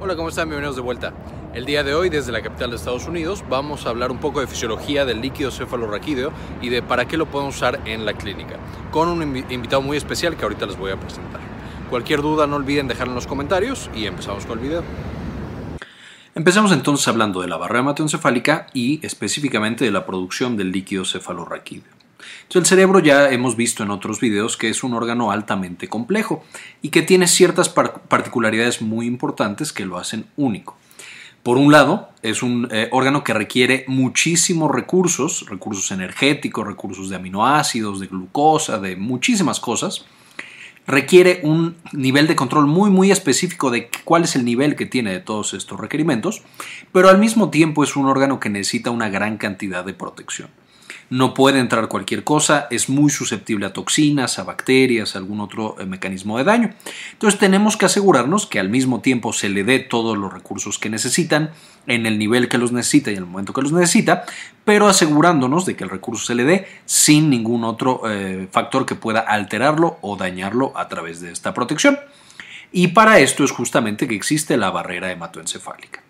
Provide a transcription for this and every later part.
Hola, ¿cómo están? Bienvenidos de vuelta. El día de hoy, desde la capital de Estados Unidos, vamos a hablar un poco de fisiología del líquido cefalorraquídeo y de para qué lo podemos usar en la clínica, con un invitado muy especial que ahorita les voy a presentar. Cualquier duda no olviden dejarla en los comentarios y empezamos con el video. Empecemos entonces hablando de la barrera hematoencefálica y específicamente de la producción del líquido cefalorraquídeo. El cerebro ya hemos visto en otros videos que es un órgano altamente complejo y que tiene ciertas particularidades muy importantes que lo hacen único. Por un lado, es un eh, órgano que requiere muchísimos recursos, recursos energéticos, recursos de aminoácidos, de glucosa, de muchísimas cosas. Requiere un nivel de control muy muy específico de cuál es el nivel que tiene de todos estos requerimientos, pero al mismo tiempo es un órgano que necesita una gran cantidad de protección no puede entrar cualquier cosa, es muy susceptible a toxinas, a bacterias, a algún otro eh, mecanismo de daño. Entonces tenemos que asegurarnos que al mismo tiempo se le dé todos los recursos que necesitan, en el nivel que los necesita y en el momento que los necesita, pero asegurándonos de que el recurso se le dé sin ningún otro eh, factor que pueda alterarlo o dañarlo a través de esta protección. Y para esto es justamente que existe la barrera hematoencefálica.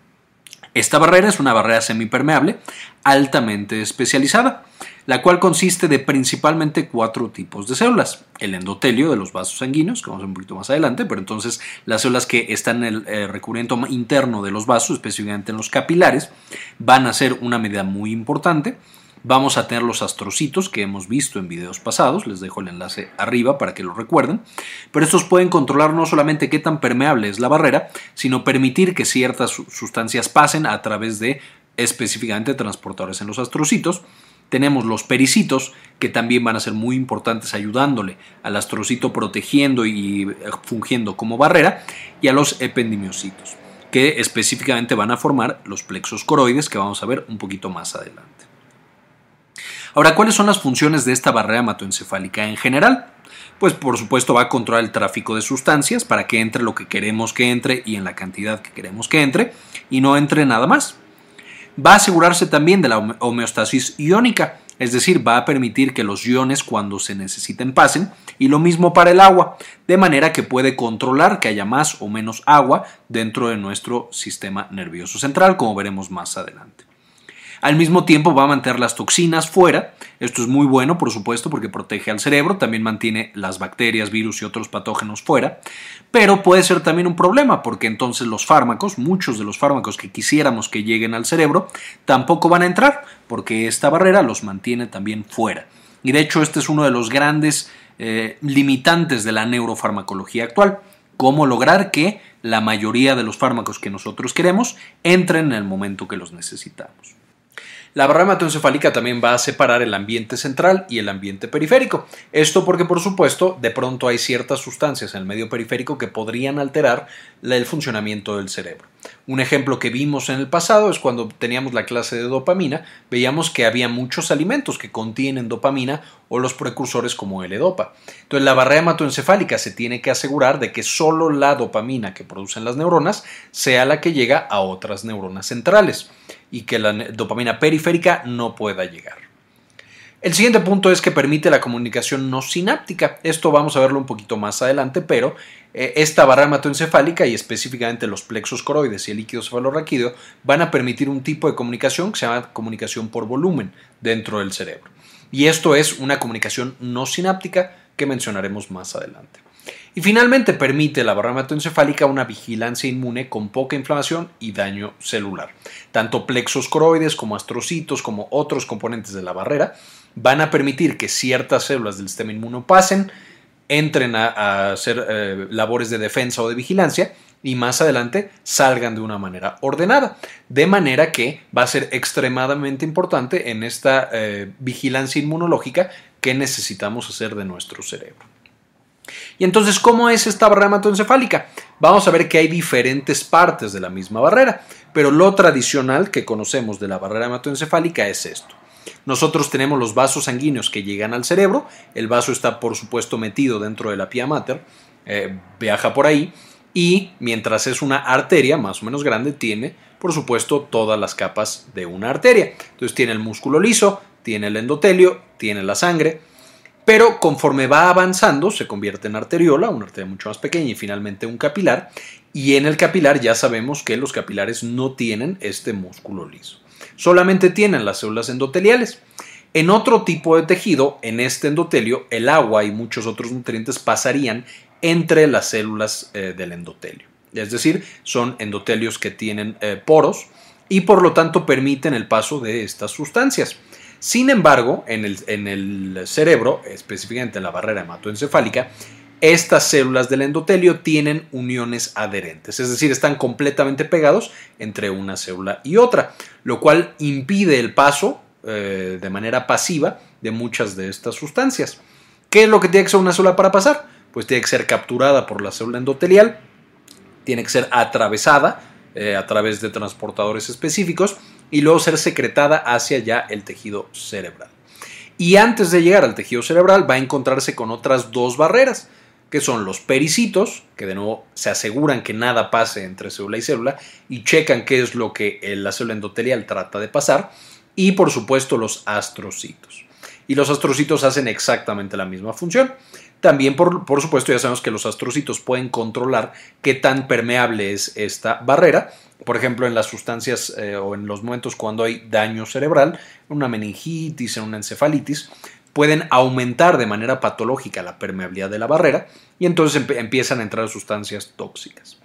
Esta barrera es una barrera semipermeable altamente especializada la cual consiste de principalmente cuatro tipos de células. El endotelio de los vasos sanguíneos, que vamos a ver un poquito más adelante, pero entonces las células que están en el eh, recubrimiento interno de los vasos, específicamente en los capilares, van a ser una medida muy importante. Vamos a tener los astrocitos que hemos visto en videos pasados, les dejo el enlace arriba para que lo recuerden, pero estos pueden controlar no solamente qué tan permeable es la barrera, sino permitir que ciertas sustancias pasen a través de específicamente transportadores en los astrocitos tenemos los pericitos, que también van a ser muy importantes ayudándole al astrocito protegiendo y eh, fungiendo como barrera, y a los ependimiocitos, que específicamente van a formar los plexos coroides que vamos a ver un poquito más adelante. Ahora, ¿cuáles son las funciones de esta barrera hematoencefálica en general? Pues por supuesto va a controlar el tráfico de sustancias para que entre lo que queremos que entre y en la cantidad que queremos que entre y no entre nada más va a asegurarse también de la homeostasis iónica, es decir, va a permitir que los iones cuando se necesiten pasen, y lo mismo para el agua, de manera que puede controlar que haya más o menos agua dentro de nuestro sistema nervioso central, como veremos más adelante. Al mismo tiempo va a mantener las toxinas fuera. Esto es muy bueno, por supuesto, porque protege al cerebro, también mantiene las bacterias, virus y otros patógenos fuera. Pero puede ser también un problema, porque entonces los fármacos, muchos de los fármacos que quisiéramos que lleguen al cerebro, tampoco van a entrar, porque esta barrera los mantiene también fuera. Y de hecho este es uno de los grandes eh, limitantes de la neurofarmacología actual. Cómo lograr que la mayoría de los fármacos que nosotros queremos entren en el momento que los necesitamos. La barrera hematoencefálica también va a separar el ambiente central y el ambiente periférico. Esto porque, por supuesto, de pronto hay ciertas sustancias en el medio periférico que podrían alterar el funcionamiento del cerebro. Un ejemplo que vimos en el pasado es cuando teníamos la clase de dopamina, veíamos que había muchos alimentos que contienen dopamina o los precursores como L-dopa. Entonces la barrera hematoencefálica se tiene que asegurar de que solo la dopamina que producen las neuronas sea la que llega a otras neuronas centrales y que la dopamina periférica no pueda llegar. El siguiente punto es que permite la comunicación no sináptica. Esto vamos a verlo un poquito más adelante, pero eh, esta barra hematoencefálica y específicamente los plexos coroides y el líquido cefalorraquídeo van a permitir un tipo de comunicación que se llama comunicación por volumen dentro del cerebro. Y esto es una comunicación no sináptica que mencionaremos más adelante. Y finalmente permite la barra hematoencefálica una vigilancia inmune con poca inflamación y daño celular. Tanto plexos coroides como astrocitos como otros componentes de la barrera van a permitir que ciertas células del sistema inmuno pasen, entren a, hacer eh, labores de defensa o de vigilancia y más adelante salgan de una manera ordenada. De manera que va a ser extremadamente importante en esta eh, vigilancia inmunológica que necesitamos hacer de nuestro cerebro. Y entonces, ¿cómo es esta barrera hematoencefálica? Vamos a ver que hay diferentes partes de la misma barrera, pero lo tradicional que conocemos de la barrera hematoencefálica es esto. Nosotros tenemos los vasos sanguíneos que llegan al cerebro, el vaso está por supuesto metido dentro de la pia mater, eh, viaja por ahí y mientras es una arteria más o menos grande tiene por supuesto todas las capas de una arteria. Entonces tiene el músculo liso, tiene el endotelio, tiene la sangre, pero conforme va avanzando se convierte en arteriola, una arteria mucho más pequeña y finalmente un capilar, Y en el capilar ya sabemos que los capilares no tienen este músculo liso. Solamente tienen las células endoteliales. En otro tipo de tejido, en este endotelio, el agua y muchos otros nutrientes pasarían entre las células eh, del endotelio. Es decir, son endotelios que tienen eh, poros y por lo tanto permiten el paso de estas sustancias. Sin embargo, en el, en el cerebro, específicamente en la barrera hematoencefálica, estas células del endotelio tienen uniones adherentes, es decir, están completamente pegados entre una célula y otra, lo cual impide el paso eh, de manera pasiva de muchas de estas sustancias. ¿Qué es lo que tiene que ser una célula para pasar? Pues tiene que ser capturada por la célula endotelial, tiene que ser atravesada eh, a través de transportadores específicos y luego ser secretada hacia ya el tejido cerebral. Y antes de llegar al tejido cerebral va a encontrarse con otras dos barreras, que son los pericitos, que de nuevo se aseguran que nada pase entre célula y célula y checan qué es lo que la célula endotelial trata de pasar, y por supuesto los astrocitos. Y los astrocitos hacen exactamente la misma función. También, por, por, supuesto, ya sabemos que los astrocitos pueden controlar qué tan permeable es esta barrera. Por ejemplo, en las sustancias eh, o en los momentos cuando hay daño cerebral, una meningitis, en una encefalitis, pueden aumentar de manera patológica la permeabilidad de la barrera y entonces empiezan a entrar sustancias tóxicas.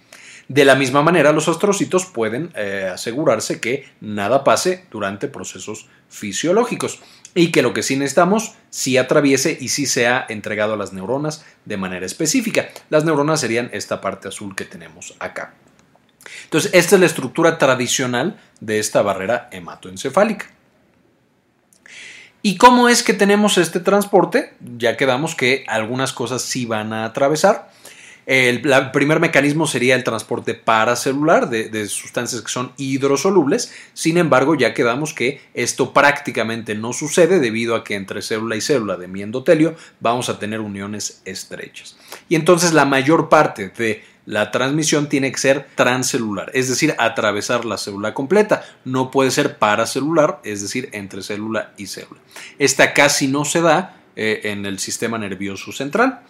De la misma manera, los astrocitos pueden eh, asegurarse que nada pase durante procesos fisiológicos y que lo que sí necesitamos sí atraviese y sí sea entregado a las neuronas de manera específica. Las neuronas serían esta parte azul que tenemos acá. Entonces, esta es la estructura tradicional de esta barrera hematoencefálica. ¿Y cómo es que tenemos este transporte? Ya quedamos que algunas cosas sí van a atravesar. El, primer mecanismo sería el transporte paracelular de, de, sustancias que son hidrosolubles. Sin embargo, ya quedamos que esto prácticamente no sucede debido a que entre célula y célula de mi endotelio vamos a tener uniones estrechas. Y entonces la mayor parte de la transmisión tiene que ser transcelular, es decir, atravesar la célula completa. No puede ser paracelular, es decir, entre célula y célula. Esta casi no se da eh, en el sistema nervioso central.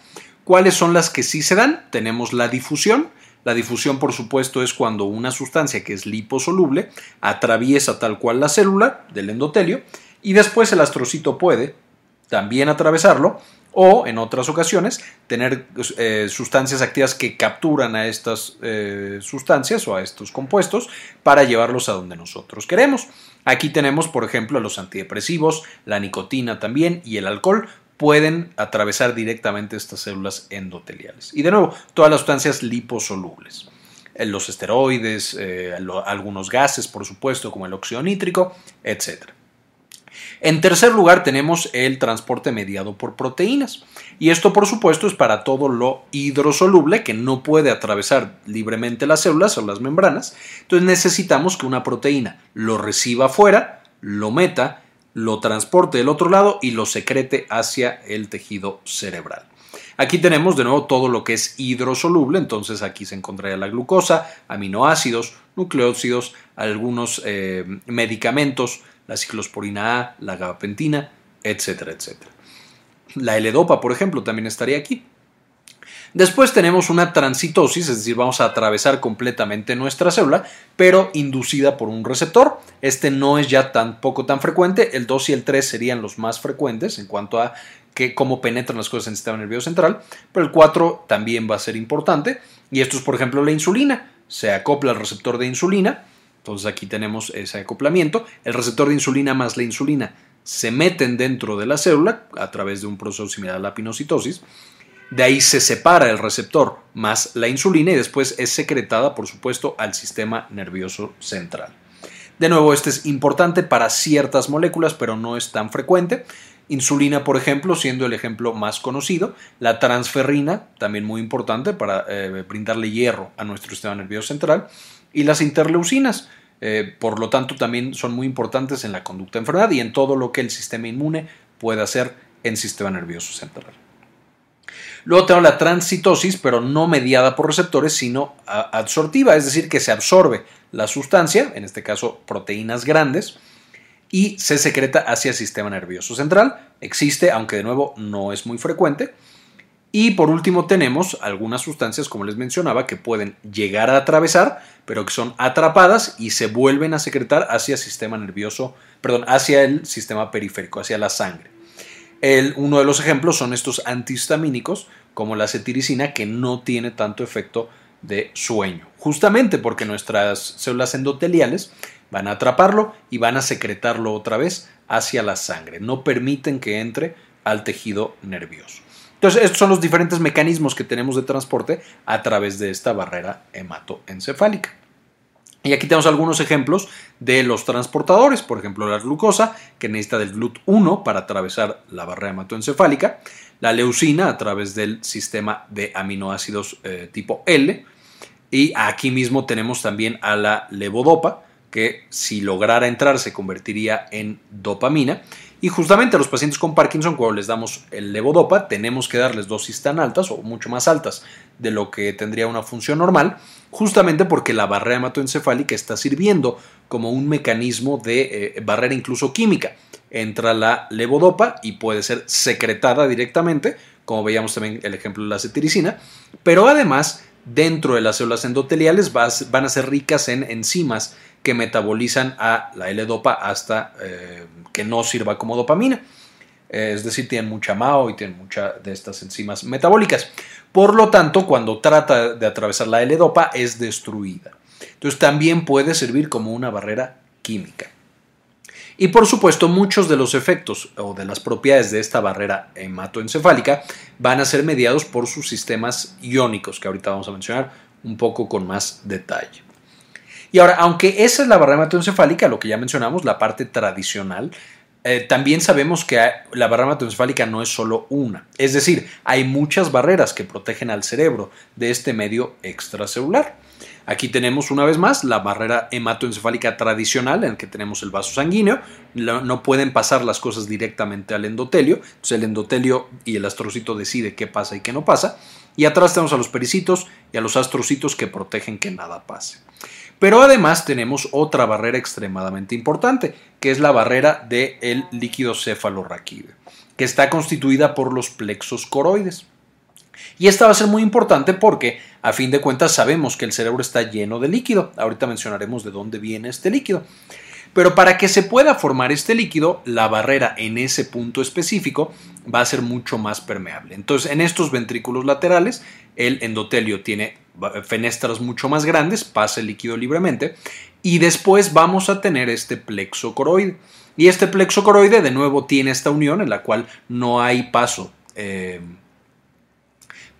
¿Cuáles son las que sí se dan? Tenemos la difusión. La difusión, por supuesto, es cuando una sustancia que es liposoluble atraviesa tal cual la célula del endotelio y después el astrocito puede también atravesarlo o en otras ocasiones tener eh, sustancias activas que capturan a estas eh, sustancias o a estos compuestos para llevarlos a donde nosotros queremos. Aquí tenemos, por ejemplo, los antidepresivos, la nicotina también y el alcohol pueden atravesar directamente estas células endoteliales. Y de nuevo, todas las sustancias liposolubles. Eh, los esteroides, algunos gases, por supuesto, como el óxido nítrico, etc. En tercer lugar tenemos el transporte mediado por proteínas. Y esto por supuesto es para todo lo hidrosoluble que no puede atravesar libremente las células o las membranas. Entonces necesitamos que una proteína lo reciba afuera, lo meta, lo transporte del otro lado y lo secrete hacia el tejido cerebral. Aquí tenemos de nuevo todo lo que es hidrosoluble, entonces aquí se encontraría la glucosa, aminoácidos, nucleócidos, algunos eh, medicamentos, la ciclosporina A, la gabapentina, etcétera, etcétera. La L-Dopa, por ejemplo, también estaría aquí. Después tenemos una transitosis, es decir, vamos a atravesar completamente nuestra célula, pero inducida por un receptor. Este no es ya tan poco tan frecuente, el 2 y el 3 serían los más frecuentes en cuanto a que cómo penetran las cosas en el sistema nervioso central, pero el 4 también va a ser importante, y esto es por ejemplo la insulina. Se acopla al receptor de insulina, entonces aquí tenemos ese acoplamiento. El receptor de insulina más la insulina se meten dentro de la célula a través de un proceso similar a la pinocitosis. De ahí se separa el receptor más la insulina y después es secretada, por supuesto, al sistema nervioso central. De nuevo, este es importante para ciertas moléculas, pero no es tan frecuente. Insulina, por ejemplo, siendo el ejemplo más conocido. La transferrina, también muy importante para eh, brindarle hierro a nuestro sistema nervioso central y las interleucinas. Eh, por lo tanto, también son muy importantes en la conducta de enfermedad y en todo lo que el sistema inmune puede hacer en sistema nervioso central. Luego tenemos la transcitosis, pero no mediada por receptores, sino absortiva, es decir, que se absorbe la sustancia, en este caso proteínas grandes, y se secreta hacia el sistema nervioso central. Existe, aunque de nuevo no es muy frecuente. Y por último tenemos algunas sustancias, como les mencionaba, que pueden llegar a atravesar, pero que son atrapadas y se vuelven a secretar hacia el sistema nervioso, perdón, hacia el sistema periférico, hacia la sangre. El, uno de los ejemplos son estos antihistamínicos, como la cetiricina, que no tiene tanto efecto de sueño, justamente porque nuestras células endoteliales van a atraparlo y van a secretarlo otra vez hacia la sangre, no permiten que entre al tejido nervioso. Entonces, estos son los diferentes mecanismos que tenemos de transporte a través de esta barrera hematoencefálica. Y aquí tenemos algunos ejemplos de los transportadores, por ejemplo la glucosa, que necesita del GLUT1 para atravesar la barrera hematoencefálica, la leucina a través del sistema de aminoácidos eh, tipo L, y aquí mismo tenemos también a la levodopa, que si lograra entrar se convertiría en dopamina, y justamente a los pacientes con Parkinson, cuando les damos el levodopa, tenemos que darles dosis tan altas o mucho más altas de lo que tendría una función normal, justamente porque la barrera hematoencefálica está sirviendo como un mecanismo de eh, barrera incluso química. Entra la levodopa y puede ser secretada directamente, como veíamos también el ejemplo de la cetiricina, pero además dentro de las células endoteliales van a ser ricas en enzimas que metabolizan a la L-dopa hasta eh, que no sirva como dopamina. Eh, es decir, tienen mucha MAO y tienen muchas de estas enzimas metabólicas. Por lo tanto, cuando trata de atravesar la L-dopa es destruida. Entonces también puede servir como una barrera química. Y por supuesto, muchos de los efectos o de las propiedades de esta barrera hematoencefálica van a ser mediados por sus sistemas iónicos, que ahorita vamos a mencionar un poco con más detalle. Y ahora, aunque esa es la barrera hematoencefálica, lo que ya mencionamos, la parte tradicional, eh, también sabemos que la barrera hematoencefálica no es solo una. Es decir, hay muchas barreras que protegen al cerebro de este medio extracelular. Aquí tenemos una vez más la barrera hematoencefálica tradicional en la que tenemos el vaso sanguíneo. No, pueden pasar las cosas directamente al endotelio. El endotelio y el astrocito decide qué pasa y qué no pasa. Y atrás tenemos a los pericitos y a los astrocitos que protegen que nada pase. Pero además tenemos otra barrera extremadamente importante, que es la barrera del líquido cefalorraquídeo, que está constituida por los plexos coroides. Y esta va a ser muy importante porque, a fin de cuentas, sabemos que el cerebro está lleno de líquido. Ahorita mencionaremos de dónde viene este líquido. Pero para que se pueda formar este líquido, la barrera en ese punto específico va a ser mucho más permeable. Entonces, en estos ventrículos laterales, el endotelio tiene fenestras mucho más grandes, pasa el líquido libremente, y después vamos a tener este plexo coroide. Y este plexo coroide de nuevo tiene esta unión en la cual no hay paso eh,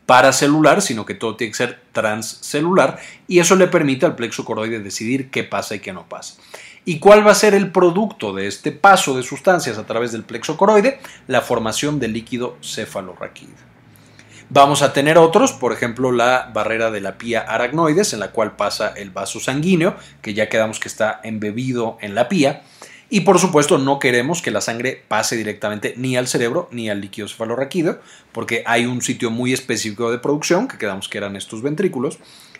paracelular, sino que todo tiene que ser transcelular, y eso le permite al plexo coroide decidir qué pasa y qué no pasa. ¿Y cuál va a ser el producto de este paso de sustancias a través del plexo coroide? La formación del líquido cefalorraquídeo. Vamos a tener otros, por ejemplo, la barrera de la pía aracnoides, en la cual pasa el vaso sanguíneo, que ya quedamos que está embebido en la pía. Y por supuesto, no queremos que la sangre pase directamente ni al cerebro ni al líquido cefalorraquídeo, porque hay un sitio muy específico de producción, que quedamos que eran estos ventrículos.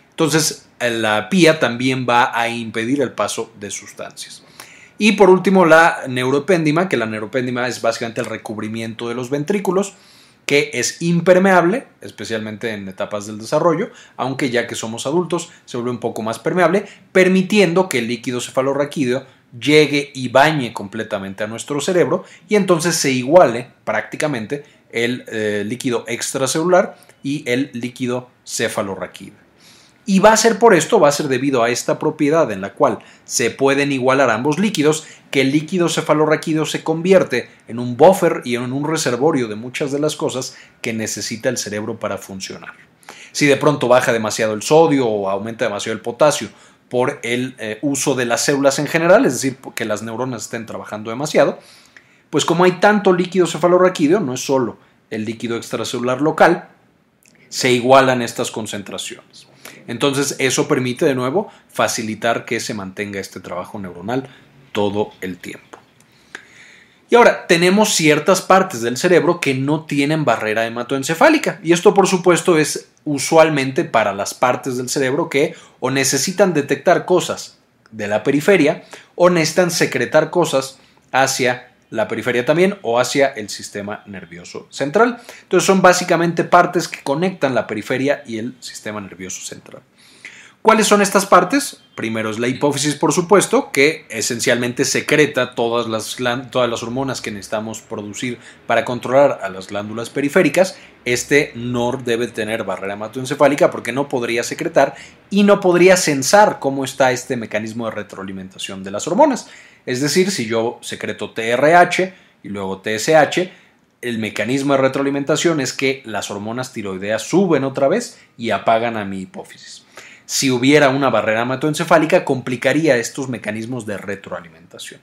Entonces, la pía también va a impedir el paso de sustancias. Y por último, la neuropéndima, que la neuropéndima es básicamente el recubrimiento de los ventrículos que es impermeable, especialmente en etapas del desarrollo, aunque ya que somos adultos se vuelve un poco más permeable, permitiendo que el líquido cefalorraquídeo llegue y bañe completamente a nuestro cerebro y entonces se iguale prácticamente el eh, líquido extracelular y el líquido cefalorraquídeo. Y va a ser por esto, va a ser debido a esta propiedad en la cual se pueden igualar ambos líquidos, que el líquido cefalorraquídeo se convierte en un buffer y en un reservorio de muchas de las cosas que necesita el cerebro para funcionar. Si de pronto baja demasiado el sodio o aumenta demasiado el potasio por el eh, uso de las células en general, es decir, que las neuronas estén trabajando demasiado, pues como hay tanto líquido cefalorraquídeo, no es solo el líquido extracelular local, se igualan estas concentraciones. Entonces eso permite de nuevo facilitar que se mantenga este trabajo neuronal todo el tiempo. Y ahora, tenemos ciertas partes del cerebro que no tienen barrera hematoencefálica. Y esto, por supuesto, es usualmente para las partes del cerebro que o necesitan detectar cosas de la periferia o necesitan secretar cosas hacia la periferia también o hacia el sistema nervioso central. Entonces son básicamente partes que conectan la periferia y el sistema nervioso central. ¿Cuáles son estas partes? Primero es la hipófisis, por supuesto, que esencialmente secreta todas las, todas las hormonas que necesitamos producir para controlar a las glándulas periféricas. Este no debe tener barrera hematoencefálica porque no podría secretar y no podría censar cómo está este mecanismo de retroalimentación de las hormonas. Es decir, si yo secreto TRH y luego TSH, el mecanismo de retroalimentación es que las hormonas tiroideas suben otra vez y apagan a mi hipófisis si hubiera una barrera hematoencefálica, complicaría estos mecanismos de retroalimentación.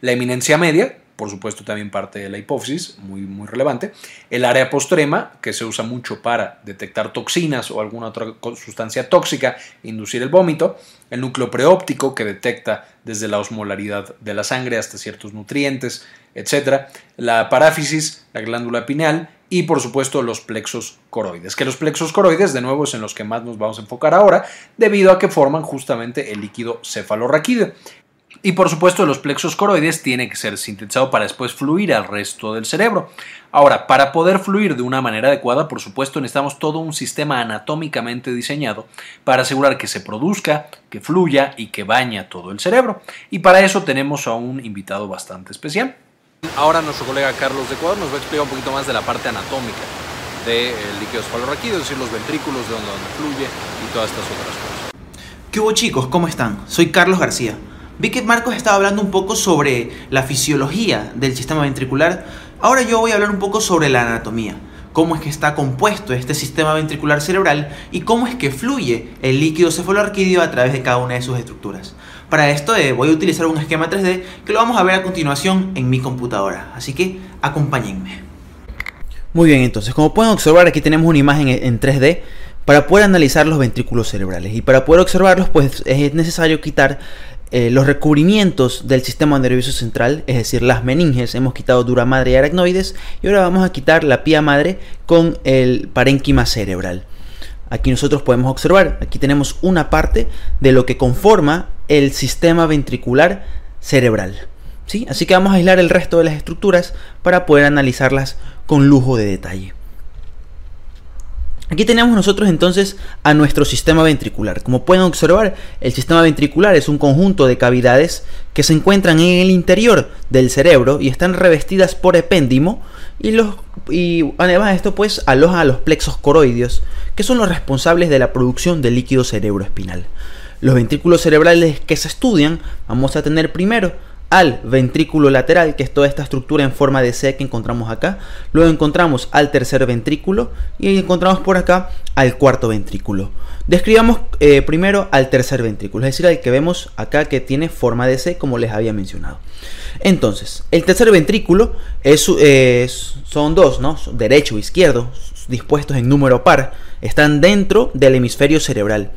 La eminencia media, por supuesto también parte de la hipófisis, muy, muy relevante. El área postrema, que se usa mucho para detectar toxinas o alguna otra sustancia tóxica inducir el vómito. El núcleo preóptico, que detecta desde la osmolaridad de la sangre hasta ciertos nutrientes, etc. La paráfisis, la glándula pineal y por supuesto los plexos coroides, que los plexos coroides de nuevo es en los que más nos vamos a enfocar ahora, debido a que forman justamente el líquido cefalorraquídeo. Y por supuesto los plexos coroides tienen que ser sintetizados para después fluir al resto del cerebro. Ahora, para poder fluir de una manera adecuada, por supuesto necesitamos todo un sistema anatómicamente diseñado para asegurar que se produzca, que fluya y que baña todo el cerebro. Y para eso tenemos a un invitado bastante especial. Ahora nuestro colega Carlos de Ecuador nos va a explicar un poquito más de la parte anatómica del líquido cefalorraquídeo, es decir, los ventrículos, de donde, fluye y todas estas otras cosas. ¿Qué hubo chicos? ¿Cómo están? Soy Carlos García. Vi que Marcos estaba hablando un poco sobre la fisiología del sistema ventricular. Ahora yo voy a hablar un poco sobre la anatomía. Cómo es que está compuesto este sistema ventricular cerebral y cómo es que fluye el líquido cefalorraquídeo a través de cada una de sus estructuras. Para esto eh, voy a utilizar un esquema 3D que lo vamos a ver a continuación en mi computadora. Así que acompáñenme. Muy bien, entonces como pueden observar aquí tenemos una imagen en 3D para poder analizar los ventrículos cerebrales. Y para poder observarlos pues es necesario quitar eh, los recubrimientos del sistema nervioso central, es decir, las meninges, hemos quitado dura madre y aracnoides y ahora vamos a quitar la pía madre con el parénquima cerebral. Aquí nosotros podemos observar, aquí tenemos una parte de lo que conforma el sistema ventricular cerebral. ¿sí? Así que vamos a aislar el resto de las estructuras para poder analizarlas con lujo de detalle. Aquí tenemos nosotros entonces a nuestro sistema ventricular. Como pueden observar, el sistema ventricular es un conjunto de cavidades que se encuentran en el interior del cerebro y están revestidas por epéndimo y, los, y además de esto pues aloja a los plexos coroideos que son los responsables de la producción de líquido cerebroespinal. Los ventrículos cerebrales que se estudian vamos a tener primero al ventrículo lateral, que es toda esta estructura en forma de C que encontramos acá. Luego encontramos al tercer ventrículo y encontramos por acá al cuarto ventrículo. Describamos eh, primero al tercer ventrículo, es decir, al que vemos acá que tiene forma de C, como les había mencionado. Entonces, el tercer ventrículo es, son dos, ¿no? Derecho e izquierdo, dispuestos en número par, están dentro del hemisferio cerebral.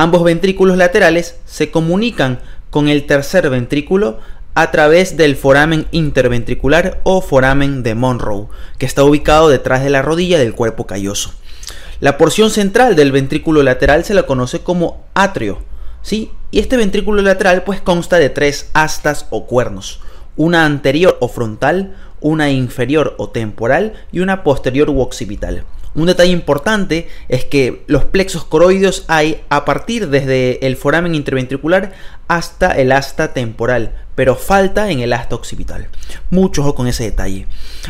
Ambos ventrículos laterales se comunican con el tercer ventrículo a través del foramen interventricular o foramen de Monroe, que está ubicado detrás de la rodilla del cuerpo calloso. La porción central del ventrículo lateral se la conoce como atrio, ¿sí? Y este ventrículo lateral pues consta de tres astas o cuernos, una anterior o frontal, una inferior o temporal y una posterior u occipital. Un detalle importante es que los plexos coroideos hay a partir desde el foramen interventricular hasta el asta temporal, pero falta en el asta occipital. Mucho ojo con ese detalle.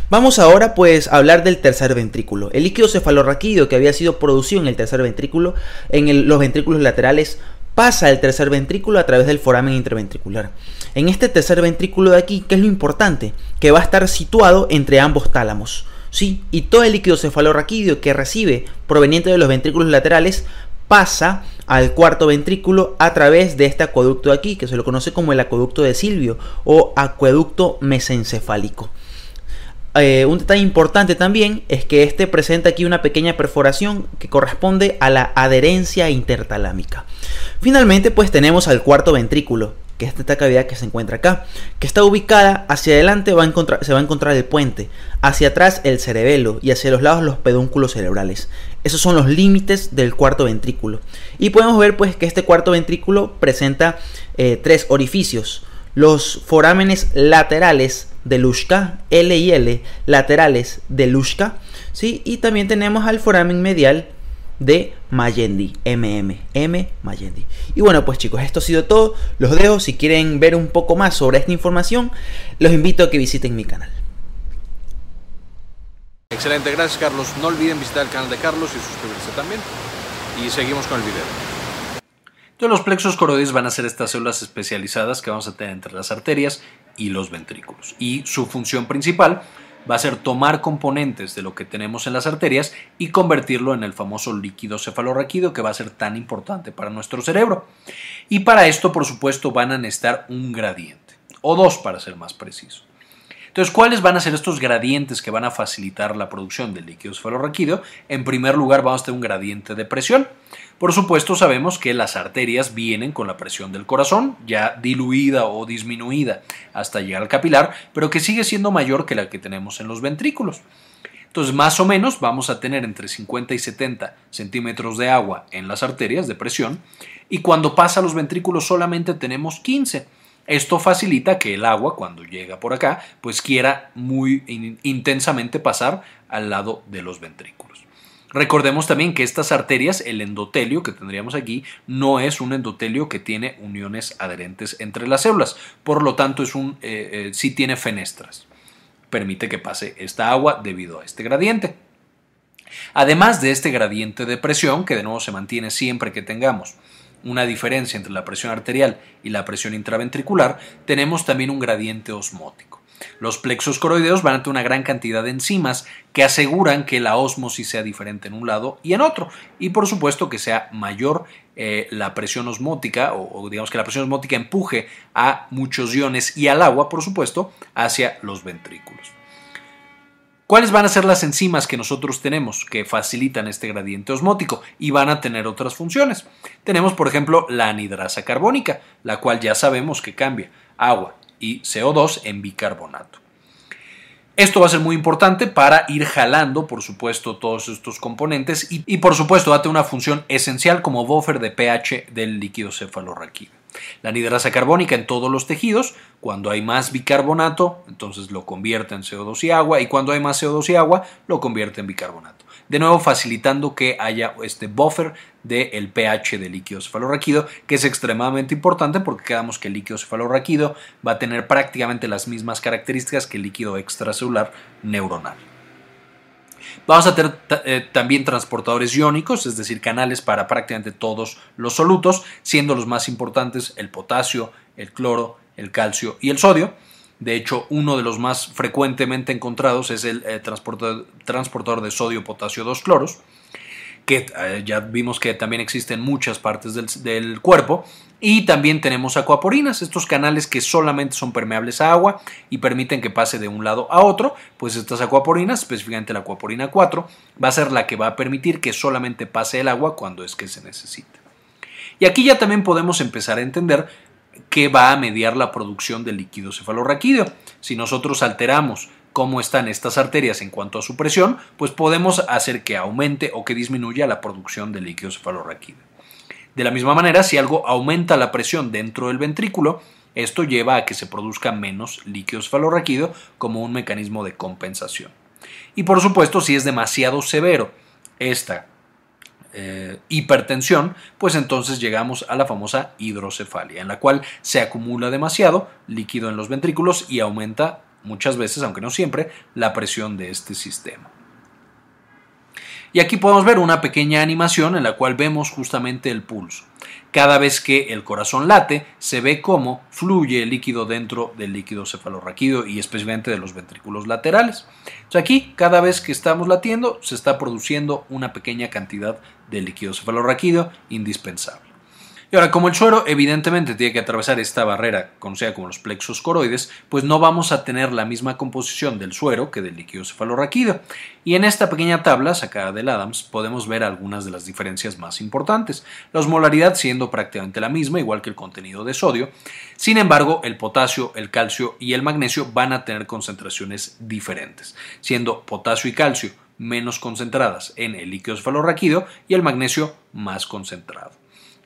Vamos ahora pues a hablar del tercer ventrículo. El líquido cefalorraquídeo que había sido producido en el tercer ventrículo, en los ventrículos laterales, pasa el tercer ventrículo a través del foramen interventricular. En este tercer ventrículo de aquí, ¿qué es lo importante? Que va a estar situado entre ambos tálamos. ¿Sí? Y todo el líquido cefalorraquídeo que recibe proveniente de los ventrículos laterales pasa al cuarto ventrículo a través de este acueducto de aquí, que se lo conoce como el acueducto de Silvio o acueducto mesencefálico. Eh, un detalle importante también es que este presenta aquí una pequeña perforación que corresponde a la adherencia intertalámica. Finalmente, pues tenemos al cuarto ventrículo, que es esta cavidad que se encuentra acá, que está ubicada hacia adelante va a encontrar, se va a encontrar el puente, hacia atrás el cerebelo y hacia los lados los pedúnculos cerebrales. Esos son los límites del cuarto ventrículo. Y podemos ver pues que este cuarto ventrículo presenta eh, tres orificios. Los forámenes laterales de Lushka, L y L, laterales de Lushka, ¿sí? Y también tenemos al foramen medial de Mayendi, MM, M Mayendi. Y bueno, pues chicos, esto ha sido todo. Los dejo. Si quieren ver un poco más sobre esta información, los invito a que visiten mi canal. Excelente, gracias Carlos. No olviden visitar el canal de Carlos y suscribirse también. Y seguimos con el video. Entonces los plexos coroides van a ser estas células especializadas que vamos a tener entre las arterias y los ventrículos. Y su función principal va a ser tomar componentes de lo que tenemos en las arterias y convertirlo en el famoso líquido cefalorraquídeo que va a ser tan importante para nuestro cerebro. Y para esto, por supuesto, van a necesitar un gradiente, o dos para ser más preciso. Entonces, ¿cuáles van a ser estos gradientes que van a facilitar la producción del líquido cefalorraquídeo? En primer lugar, vamos a tener un gradiente de presión. Por supuesto, sabemos que las arterias vienen con la presión del corazón, ya diluida o disminuida hasta llegar al capilar, pero que sigue siendo mayor que la que tenemos en los ventrículos. Entonces, más o menos vamos a tener entre 50 y 70 centímetros de agua en las arterias de presión, y cuando pasa a los ventrículos solamente tenemos 15. Esto facilita que el agua, cuando llega por acá, pues quiera muy intensamente pasar al lado de los ventrículos. Recordemos también que estas arterias, el endotelio que tendríamos aquí, no es un endotelio que tiene uniones adherentes entre las células, por lo tanto es un, eh, eh, sí tiene fenestras. Permite que pase esta agua debido a este gradiente. Además de este gradiente de presión, que de nuevo se mantiene siempre que tengamos una diferencia entre la presión arterial y la presión intraventricular, tenemos también un gradiente osmótico. Los plexos coroideos van a tener una gran cantidad de enzimas que aseguran que la ósmosis sea diferente en un lado y en otro. Y por supuesto que sea mayor eh, la presión osmótica o, o, digamos que la presión osmótica empuje a muchos iones y al agua, por supuesto, hacia los ventrículos. ¿Cuáles van a ser las enzimas que nosotros tenemos que facilitan este gradiente osmótico y van a tener otras funciones? Tenemos, por ejemplo, la anidrasa carbónica, la cual ya sabemos que cambia agua y CO2 en bicarbonato. Esto va a ser muy importante para ir jalando, por supuesto, todos estos componentes y, por supuesto, tener una función esencial como buffer de pH del líquido cefalorraquídeo. La anidrasa carbónica en todos los tejidos, cuando hay más bicarbonato, entonces lo convierte en CO2 y agua, y cuando hay más CO2 y agua, lo convierte en bicarbonato de nuevo facilitando que haya este buffer del pH del líquido cefalorraquídeo, que es extremadamente importante porque quedamos que el líquido cefalorraquídeo va a tener prácticamente las mismas características que el líquido extracelular neuronal. Vamos a tener eh, también transportadores iónicos, es decir, canales para prácticamente todos los solutos, siendo los más importantes el potasio, el cloro, el calcio y el sodio. De hecho, uno de los más frecuentemente encontrados es el eh, transportador, de sodio-potasio 2-cloros, que eh, ya vimos que también existen en muchas partes del, del, cuerpo. Y también tenemos acuaporinas, estos canales que solamente son permeables a agua y permiten que pase de un lado a otro. Pues estas acuaporinas, específicamente la acuaporina 4, va a ser la que va a permitir que solamente pase el agua cuando es que se necesita. Y aquí ya también podemos empezar a entender que va a mediar la producción del líquido cefalorraquídeo. Si nosotros alteramos cómo están estas arterias en cuanto a su presión, pues podemos hacer que aumente o que disminuya la producción del líquido cefalorraquídeo. De la misma manera, si algo aumenta la presión dentro del ventrículo, esto lleva a que se produzca menos líquido cefalorraquídeo como un mecanismo de compensación. Y por supuesto, si es demasiado severo esta eh, hipertensión, pues entonces llegamos a la famosa hidrocefalia, en la cual se acumula demasiado líquido en los ventrículos y aumenta muchas veces, aunque no siempre, la presión de este sistema. Y aquí podemos ver una pequeña animación en la cual vemos justamente el pulso. Cada vez que el corazón late, se ve cómo fluye el líquido dentro del líquido cefalorraquídeo y especialmente de los ventrículos laterales. Aquí, cada vez que estamos latiendo, se está produciendo una pequeña cantidad de líquido cefalorraquídeo indispensable. Y ahora, como el suero evidentemente tiene que atravesar esta barrera conocida como los plexos coroides, pues no vamos a tener la misma composición del suero que del líquido cefalorraquídeo. Y en esta pequeña tabla sacada del Adams podemos ver algunas de las diferencias más importantes, la osmolaridad siendo prácticamente la misma, igual que el contenido de sodio. Sin embargo, el potasio, el calcio y el magnesio van a tener concentraciones diferentes, siendo potasio y calcio menos concentradas en el líquido cefalorraquídeo y el magnesio más concentrado.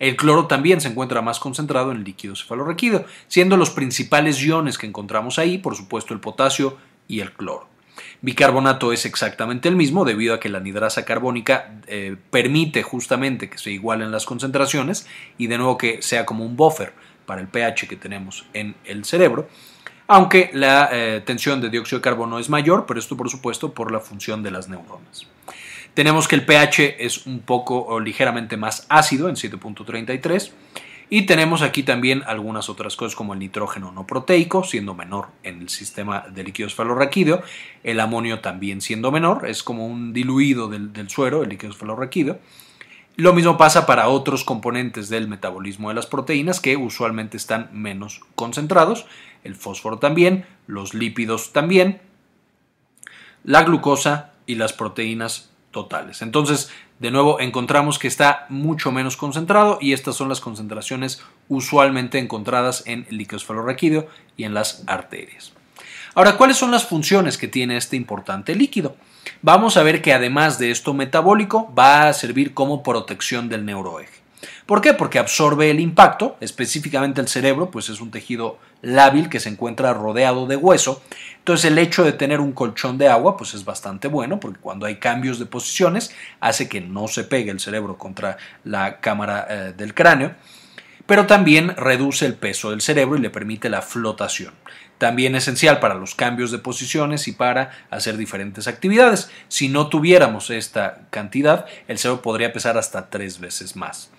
El cloro también se encuentra más concentrado en el líquido cefalorraquídeo, siendo los principales iones que encontramos ahí, por supuesto, el potasio y el cloro. Bicarbonato es exactamente el mismo debido a que la anidrasa carbónica eh, permite justamente que se igualen las concentraciones y de nuevo que sea como un buffer para el pH que tenemos en el cerebro, aunque la eh, tensión de dióxido de carbono es mayor, pero esto por supuesto por la función de las neuronas. Tenemos que el pH es un poco o ligeramente más ácido en 7.33 y tenemos aquí también algunas otras cosas como el nitrógeno no proteico, siendo menor en el sistema de líquido esfalorraquídeo, el amonio también siendo menor, es como un diluido del, suero, el líquido esfalorraquídeo. Lo mismo pasa para otros componentes del metabolismo de las proteínas que usualmente están menos concentrados, el fósforo también, los lípidos también, la glucosa y las proteínas Entonces, de nuevo, encontramos que está mucho menos concentrado y estas son las concentraciones usualmente encontradas en el líquido esfalorraquídeo y en las arterias. Ahora, ¿cuáles son las funciones que tiene este importante líquido? Vamos a ver que además de esto metabólico, va a servir como protección del neuroeje. ¿Por qué? Porque absorbe el impacto, específicamente el cerebro, pues es un tejido lábil que se encuentra rodeado de hueso. Entonces el hecho de tener un colchón de agua, pues es bastante bueno, porque cuando hay cambios de posiciones, hace que no se pegue el cerebro contra la cámara eh, del cráneo, pero también reduce el peso del cerebro y le permite la flotación. También esencial para los cambios de posiciones y para hacer diferentes actividades. Si no tuviéramos esta cantidad, el cerebro podría pesar hasta tres veces más.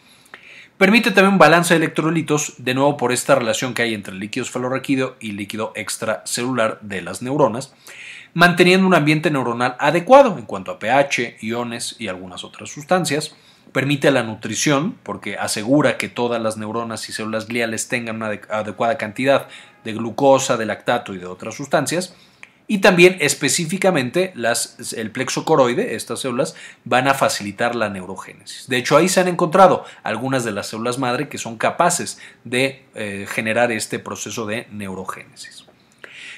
Permite también un balance de electrolitos, de nuevo por esta relación que hay entre líquido esfalorraquídeo y líquido extracelular de las neuronas, manteniendo un ambiente neuronal adecuado en cuanto a pH, iones y algunas otras sustancias. Permite la nutrición porque asegura que todas las neuronas y células gliales tengan una adecuada cantidad de glucosa, de lactato y de otras sustancias y también específicamente las, el plexo coroide, estas células, van a facilitar la neurogénesis. De hecho, ahí se han encontrado algunas de las células madre que son capaces de eh, generar este proceso de neurogénesis.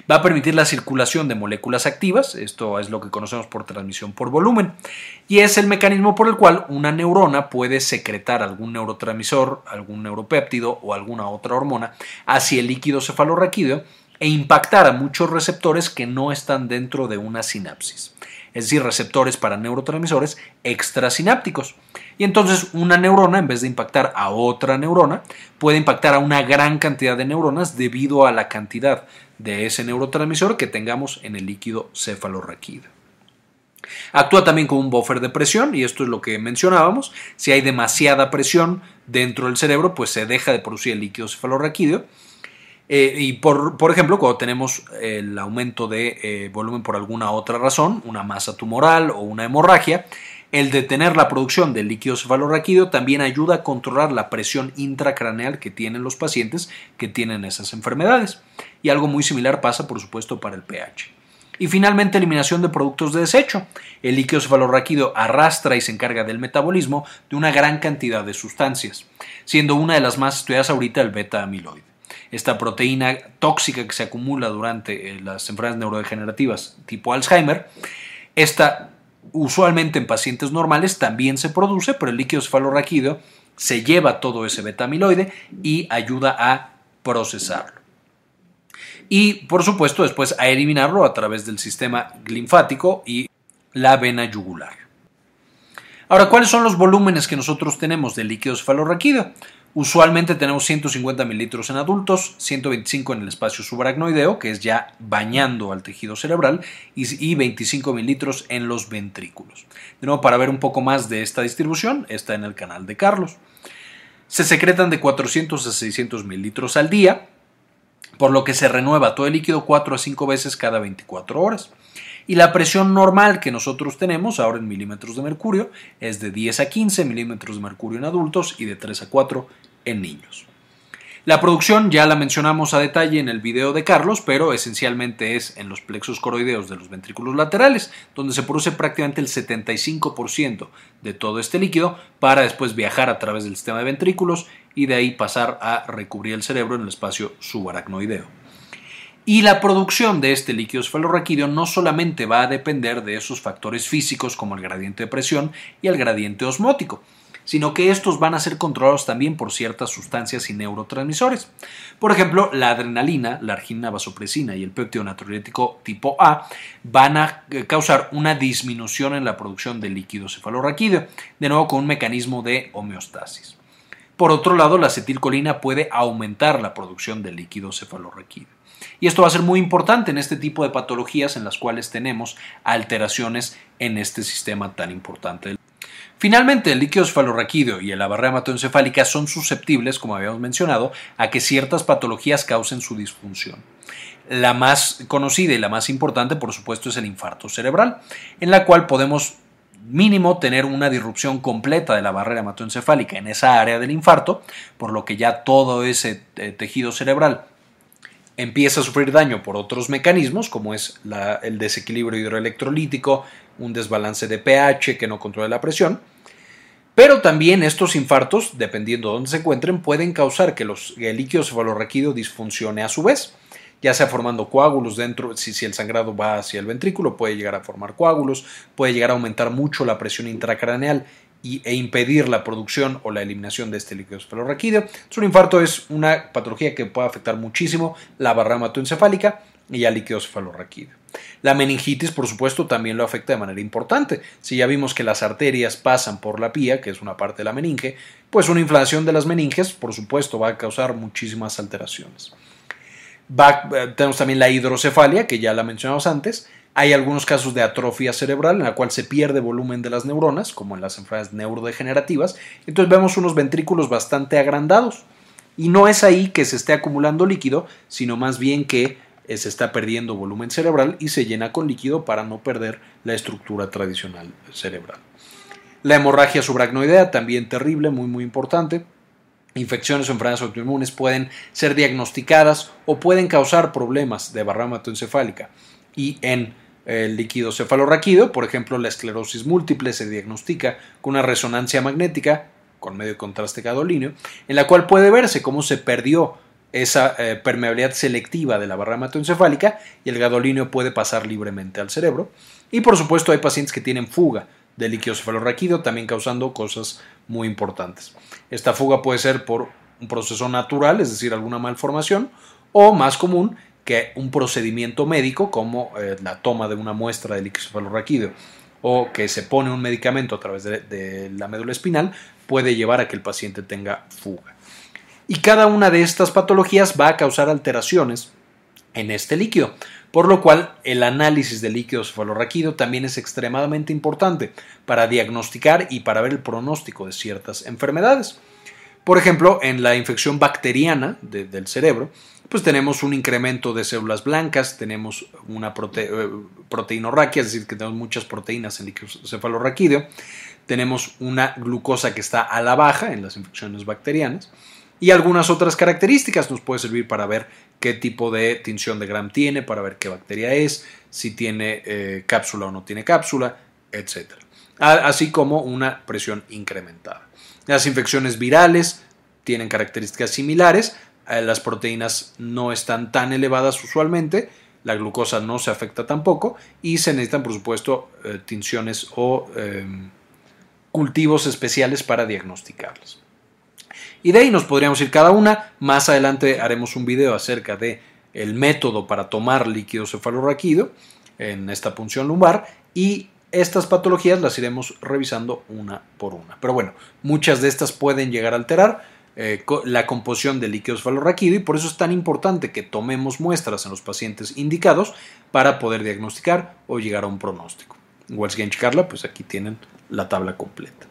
Va a permitir la circulación de moléculas activas, esto es lo que conocemos por transmisión por volumen, y es el mecanismo por el cual una neurona puede secretar algún neurotransmisor, algún neuropéptido o alguna otra hormona hacia el líquido cefalorraquídeo e impactar a muchos receptores que no están dentro de una sinapsis, es decir, receptores para neurotransmisores extrasinápticos. Y entonces una neurona, en vez de impactar a otra neurona, puede impactar a una gran cantidad de neuronas debido a la cantidad de ese neurotransmisor que tengamos en el líquido cefalorraquídeo. Actúa también como un buffer de presión, y esto es lo que mencionábamos. Si hay demasiada presión dentro del cerebro, pues se deja de producir el líquido cefalorraquídeo eh, y por, por, ejemplo, cuando tenemos el aumento de eh, volumen por alguna otra razón, una masa tumoral o una hemorragia, el detener la producción del líquido cefalorraquídeo también ayuda a controlar la presión intracraneal que tienen los pacientes que tienen esas enfermedades. Y algo muy similar pasa, por supuesto, para el pH. Y finalmente, eliminación de productos de desecho. El líquido cefalorraquídeo arrastra y se encarga del metabolismo de una gran cantidad de sustancias, siendo una de las más estudiadas ahorita el beta amiloide esta proteína tóxica que se acumula durante eh, las enfermedades neurodegenerativas tipo Alzheimer. Esta usualmente en pacientes normales también se produce, pero el líquido cefalorraquídeo se lleva todo ese beta-amiloide y ayuda a procesarlo. Y por supuesto después a eliminarlo a través del sistema linfático y la vena yugular. Ahora, ¿cuáles son los volúmenes que nosotros tenemos de líquido cefalorraquídeo? Usualmente tenemos 150 mililitros en adultos, 125 en el espacio subaracnoideo, que es ya bañando al tejido cerebral, y 25 mililitros en los ventrículos. De nuevo, para ver un poco más de esta distribución, está en el canal de Carlos. Se secretan de 400 a 600 mililitros al día, por lo que se renueva todo el líquido 4 a 5 veces cada 24 horas. Y la presión normal que nosotros tenemos, ahora en milímetros de mercurio, es de 10 a 15 milímetros de mercurio en adultos y de 3 a 4 en niños. La producción ya la mencionamos a detalle en el video de Carlos, pero esencialmente es en los plexos coroideos de los ventrículos laterales, donde se produce prácticamente el 75% de todo este líquido para después viajar a través del sistema de ventrículos y de ahí pasar a recubrir el cerebro en el espacio subaracnoideo. Y la producción de este líquido esfalorraquídeo no solamente va a depender de esos factores físicos como el gradiente de presión y el gradiente osmótico, sino que estos van a ser controlados también por ciertas sustancias y neurotransmisores. Por ejemplo, la adrenalina, la arginina vasopresina y el péptido natriurético tipo A van a eh, causar una disminución en la producción de líquido cefalorraquídeo, de nuevo con un mecanismo de homeostasis. Por otro lado, la acetilcolina puede aumentar la producción de líquido cefalorraquídeo. Y esto va a ser muy importante en este tipo de patologías en las cuales tenemos alteraciones en este sistema tan importante. Finalmente, el líquido cefalorraquídeo y la barrera hematoencefálica son susceptibles, como habíamos mencionado, a que ciertas patologías causen su disfunción. La más conocida y la más importante, por supuesto, es el infarto cerebral, en la cual podemos mínimo tener una disrupción completa de la barrera hematoencefálica en esa área del infarto, por lo que ya todo ese eh, tejido cerebral empieza a sufrir daño por otros mecanismos, como es el desequilibrio hidroelectrolítico, un desbalance de pH que no controla la presión. Pero también estos infartos, dependiendo de dónde se encuentren, pueden causar que los, el líquido cefalorraquídeo disfuncione a su vez, ya sea formando coágulos dentro, si, si el sangrado va hacia el ventrículo, puede llegar a formar coágulos, puede llegar a aumentar mucho la presión intracraneal e impedir la producción o la eliminación de este líquido cefalorraquídeo. un infarto es una patología que puede afectar muchísimo la barra hematoencefálica y al líquido cefalorraquídeo. La meningitis, por supuesto, también lo afecta de manera importante. Si ya vimos que las arterias pasan por la pía, que es una parte de la meninge, pues una inflamación de las meninges, por supuesto, va a causar muchísimas alteraciones. Eh, tenemos también la hidrocefalia, que ya la mencionamos antes, hay algunos casos de atrofia cerebral en la cual se pierde volumen de las neuronas, como en las enfermedades neurodegenerativas. Entonces vemos unos ventrículos bastante agrandados. Y no es ahí que se esté acumulando líquido, sino más bien que eh, se está perdiendo volumen cerebral y se llena con líquido para no perder la estructura tradicional cerebral. La hemorragia subracnoidea, también terrible, muy muy importante. Infecciones o enfermedades autoinmunes pueden ser diagnosticadas o pueden causar problemas de barrera hematoencefálica. Y en el líquido cefalorraquídeo, por ejemplo, la esclerosis múltiple se diagnostica con una resonancia magnética con medio contraste gadolíneo, en la cual puede verse cómo se perdió esa eh, permeabilidad selectiva de la barra hematoencefálica y el gadolíneo puede pasar libremente al cerebro. Y por supuesto hay pacientes que tienen fuga de líquido cefalorraquídeo, también causando cosas muy importantes. Esta fuga puede ser por un proceso natural, es decir, alguna malformación, o más común, que un procedimiento médico como eh, la toma de una muestra de líquido cefalorraquídeo o que se pone un medicamento a través de, la médula espinal puede llevar a que el paciente tenga fuga. Y cada una de estas patologías va a causar alteraciones en este líquido, por lo cual el análisis del líquido cefalorraquídeo también es extremadamente importante para diagnosticar y para ver el pronóstico de ciertas enfermedades. Por ejemplo, en la infección bacteriana del cerebro, pues tenemos un incremento de células blancas, tenemos una prote eh, proteinorraquia, es decir, que tenemos muchas proteínas en el cefalorraquídeo, tenemos una glucosa que está a la baja en las infecciones bacterianas y algunas otras características nos puede servir para ver qué tipo de tinción de Gram tiene, para ver qué bacteria es, si tiene eh, cápsula o no tiene cápsula, etc. Así como una presión incrementada. Las infecciones virales tienen características similares, eh, las proteínas no están tan elevadas usualmente, la glucosa no se afecta tampoco y se necesitan por supuesto eh, tinciones o em, cultivos especiales para diagnosticarlas. Y de ahí nos podríamos ir cada una. Más adelante haremos un video acerca de el método para tomar líquido cefalorraquídeo en esta punción lumbar y estas patologías las iremos revisando una por una. Pero bueno, muchas de estas pueden llegar a alterar eh, la composición de líquido cefalorraquídeo y por eso es tan importante que tomemos muestras en los pacientes indicados para poder diagnosticar o llegar a un pronóstico. Igual Carla, pues aquí tienen la tabla completa.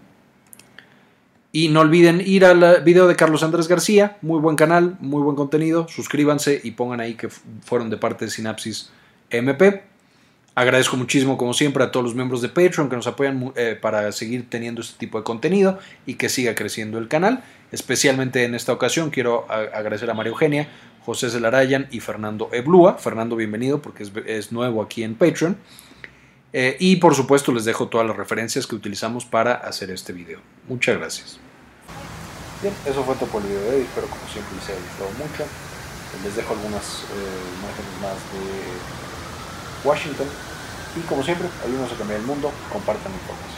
Y no olviden ir al video de Carlos Andrés García, muy buen canal, muy buen contenido, suscríbanse y pongan ahí que fueron de parte de Sinapsis MP. Agradezco muchísimo, como siempre, a todos los miembros de Patreon que nos apoyan eh, para seguir teniendo este tipo de contenido y que siga creciendo el canal. Especialmente en esta ocasión quiero agradecer a María Eugenia, José Zelarayan y Fernando Eblúa. Fernando, bienvenido porque es, nuevo aquí en Patreon. Eh, y por supuesto les dejo todas las referencias que utilizamos para hacer este video. Muchas gracias. Bien, eso fue todo por el video de hoy. Espero como siempre les haya gustado mucho. Les dejo algunas eh, imágenes más de Washington y como siempre, ayúdenos a cambiar el mundo, compartan información.